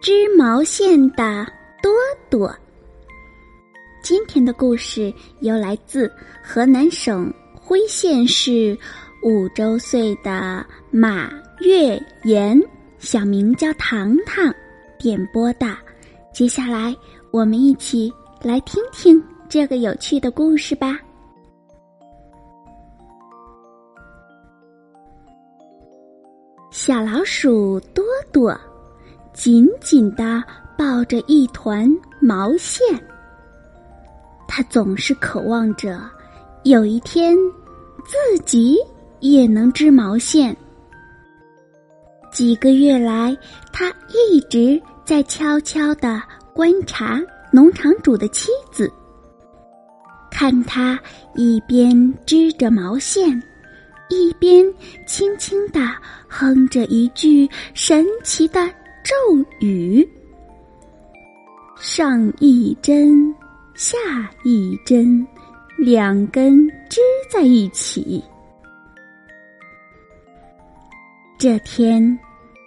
织毛线的多多。今天的故事由来自河南省辉县市五周岁的马月妍，小名叫糖糖，点播的。接下来，我们一起来听听这个有趣的故事吧。小老鼠多多。紧紧地抱着一团毛线，他总是渴望着有一天自己也能织毛线。几个月来，他一直在悄悄地观察农场主的妻子，看他一边织着毛线，一边轻轻地哼着一句神奇的。咒语，上一针，下一针，两根织在一起。这天，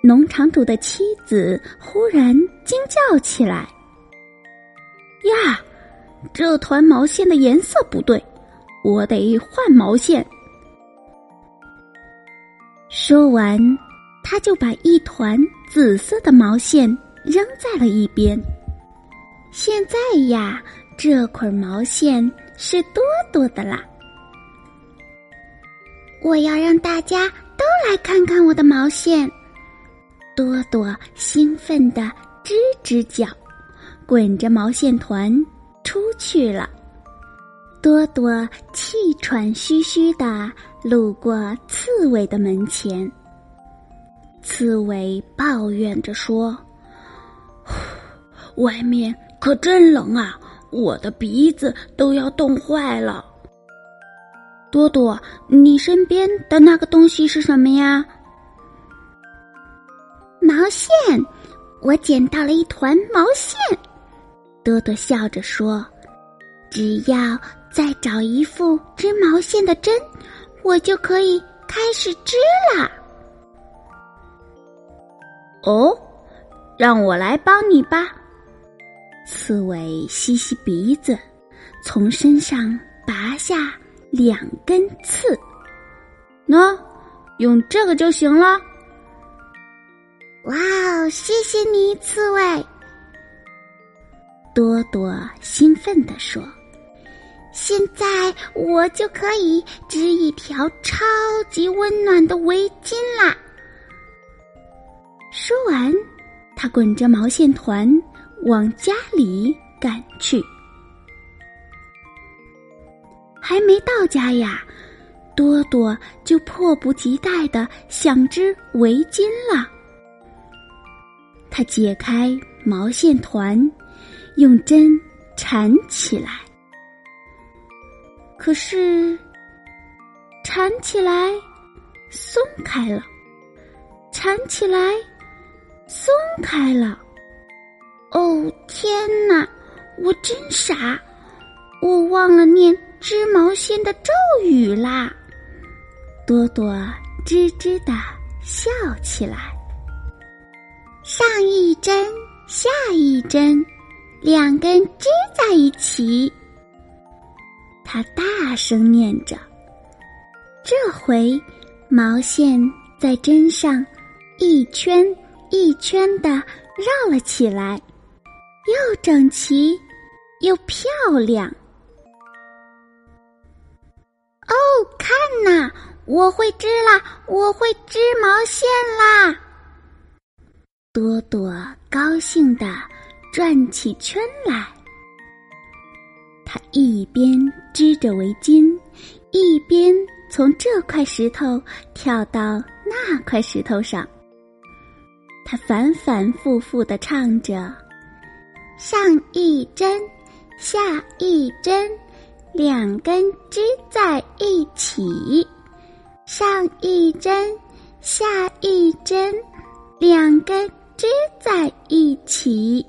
农场主的妻子忽然惊叫起来：“呀，这团毛线的颜色不对，我得换毛线。”说完。他就把一团紫色的毛线扔在了一边。现在呀，这捆毛线是多多的啦。我要让大家都来看看我的毛线。多多兴奋的吱吱叫，滚着毛线团出去了。多多气喘吁吁地路过刺猬的门前。刺猬抱怨着说：“ 外面可真冷啊，我的鼻子都要冻坏了。”多多，你身边的那个东西是什么呀？毛线，我捡到了一团毛线。多多笑着说：“只要再找一副织毛线的针，我就可以开始织了。”哦，让我来帮你吧。刺猬吸吸鼻子，从身上拔下两根刺。喏，用这个就行了。哇哦，谢谢你，刺猬！多多兴奋地说：“现在我就可以织一条超级温暖的围巾啦！”说完，他滚着毛线团往家里赶去。还没到家呀，多多就迫不及待的想织围巾了。他解开毛线团，用针缠起来。可是，缠起来松开了，缠起来。松开了！哦天哪，我真傻，我忘了念织毛线的咒语啦！多多吱吱的笑起来。上一针，下一针，两根织在一起。他大声念着，这回毛线在针上一圈。一圈的绕了起来，又整齐又漂亮。哦，看呐，我会织啦，我会织毛线啦！多多高兴的转起圈来。他一边织着围巾，一边从这块石头跳到那块石头上。他反反复复的唱着：“上一针，下一针，两根织在一起。上一针，下一针，两根织在一起。”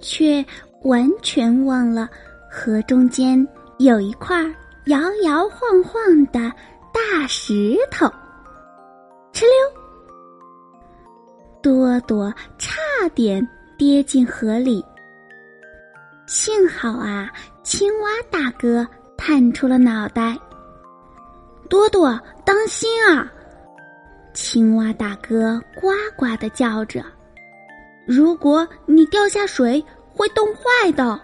却完全忘了河中间有一块摇摇晃晃的大石头。哧溜！多多差点跌进河里。幸好啊，青蛙大哥探出了脑袋。多多，当心啊！青蛙大哥呱呱的叫着：“如果你掉下水，会冻坏的。”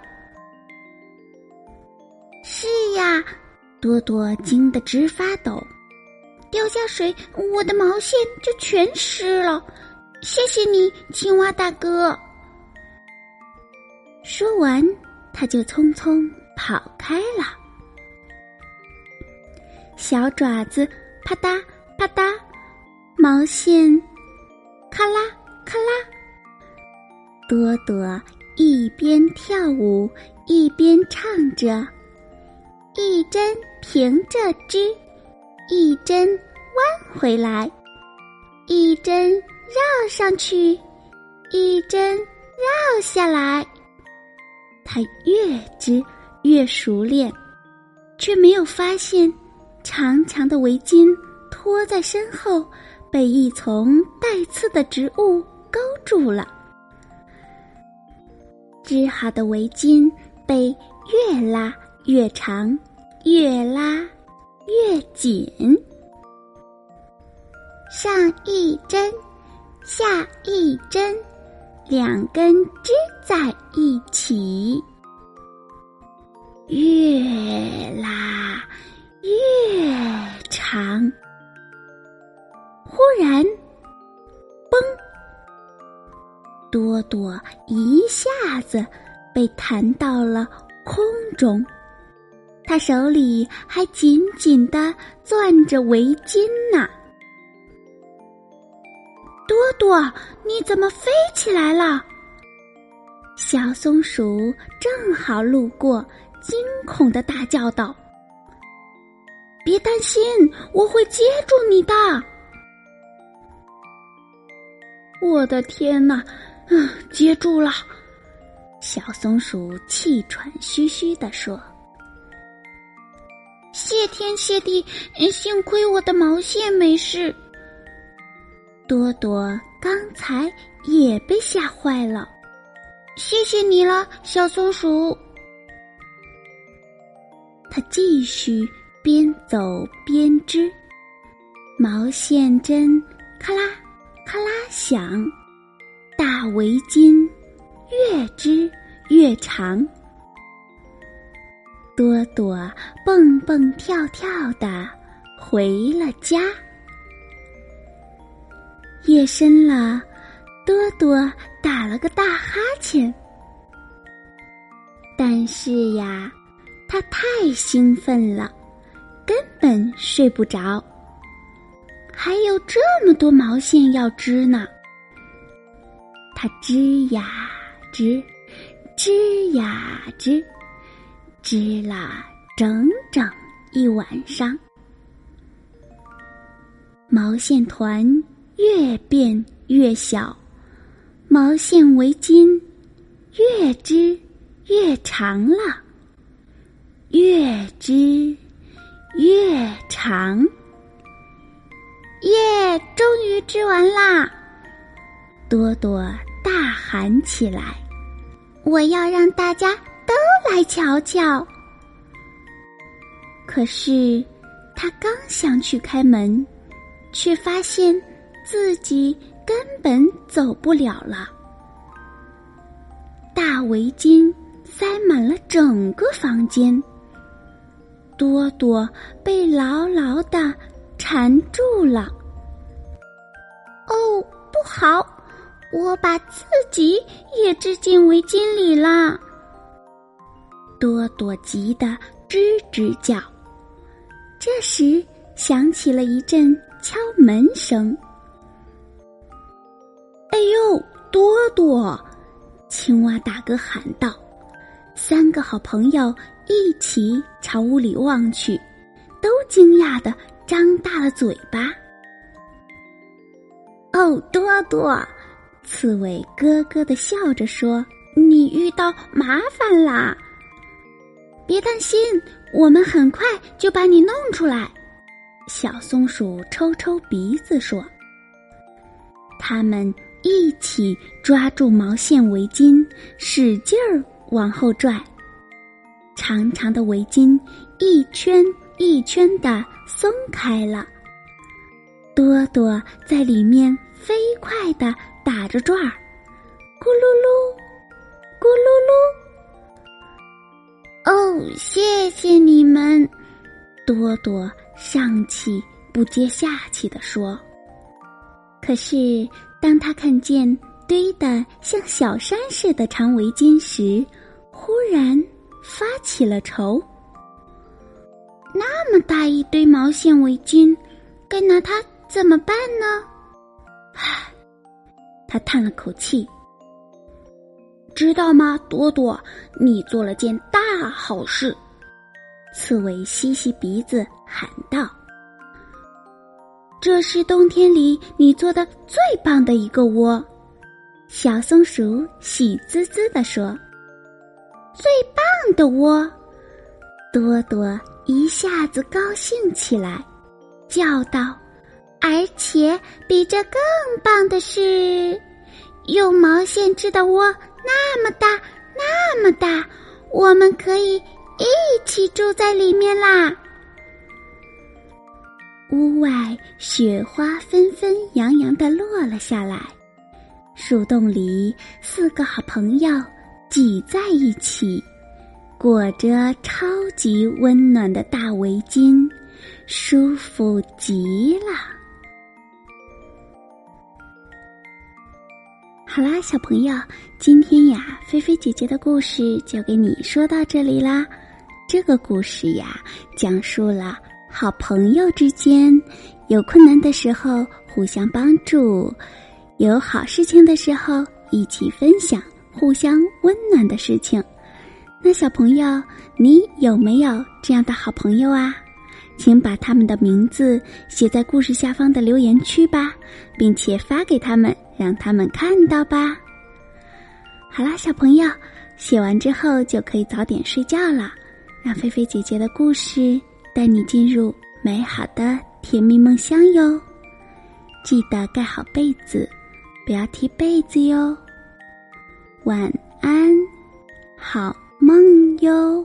是呀，多多惊得直发抖。掉下水，我的毛线就全湿了。谢谢你，青蛙大哥。说完，他就匆匆跑开了。小爪子啪嗒啪嗒，毛线咔啦咔啦。多多一边跳舞一边唱着：“一针平着织，一针弯回来，一针。”绕上去，一针绕下来。他越织越熟练，却没有发现长长的围巾拖在身后，被一丛带刺的植物勾住了。织好的围巾被越拉越长，越拉越紧。上一针。下一针，两根织在一起，越拉越长。忽然，嘣！多多一下子被弹到了空中，他手里还紧紧的攥着围巾呢。多，你怎么飞起来了？小松鼠正好路过，惊恐的大叫道：“别担心，我会接住你的！”我的天哪，嗯，接住了！小松鼠气喘吁吁的说：“谢天谢地，幸亏我的毛线没事。”多多刚才也被吓坏了，谢谢你了，小松鼠。他继续边走边织，毛线针咔啦咔啦响，大围巾越织越长。多多蹦蹦跳跳的回了家。夜深了，多多打了个大哈欠。但是呀，他太兴奋了，根本睡不着。还有这么多毛线要织呢。他织呀织，织呀织，织了整整一晚上。毛线团。越变越小，毛线围巾越织越长了，越织越长。耶！终于织完啦！多多大喊起来：“我要让大家都来瞧瞧！”可是他刚想去开门，却发现。自己根本走不了了，大围巾塞满了整个房间，多多被牢牢的缠住了。哦，不好，我把自己也织进围巾里啦！多多急得吱吱叫。这时响起了一阵敲门声。哎呦，多多！青蛙大哥喊道。三个好朋友一起朝屋里望去，都惊讶的张大了嘴巴。哦，多多！刺猬咯咯的笑着说：“你遇到麻烦啦！别担心，我们很快就把你弄出来。”小松鼠抽抽鼻子说：“他们。”一起抓住毛线围巾，使劲儿往后拽。长长的围巾一圈一圈的松开了。多多在里面飞快的打着转儿，咕噜噜，咕噜噜。哦，谢谢你们！多多上气不接下气的说。可是。当他看见堆得像小山似的长围巾时，忽然发起了愁。那么大一堆毛线围巾，该拿它怎么办呢？唉，他叹了口气。知道吗，多多，你做了件大好事！刺猬吸吸鼻子喊道。这是冬天里你做的最棒的一个窝，小松鼠喜滋滋地说：“最棒的窝！”多多一下子高兴起来，叫道：“而且比这更棒的是，用毛线织的窝那么大，那么大，我们可以一起住在里面啦！”屋外雪花纷纷扬扬的落了下来，树洞里四个好朋友挤在一起，裹着超级温暖的大围巾，舒服极了。好啦，小朋友，今天呀，菲菲姐姐的故事就给你说到这里啦。这个故事呀，讲述了。好朋友之间，有困难的时候互相帮助，有好事情的时候一起分享，互相温暖的事情。那小朋友，你有没有这样的好朋友啊？请把他们的名字写在故事下方的留言区吧，并且发给他们，让他们看到吧。好啦，小朋友，写完之后就可以早点睡觉了，让菲菲姐姐的故事。带你进入美好的甜蜜梦乡哟！记得盖好被子，不要踢被子哟。晚安，好梦哟。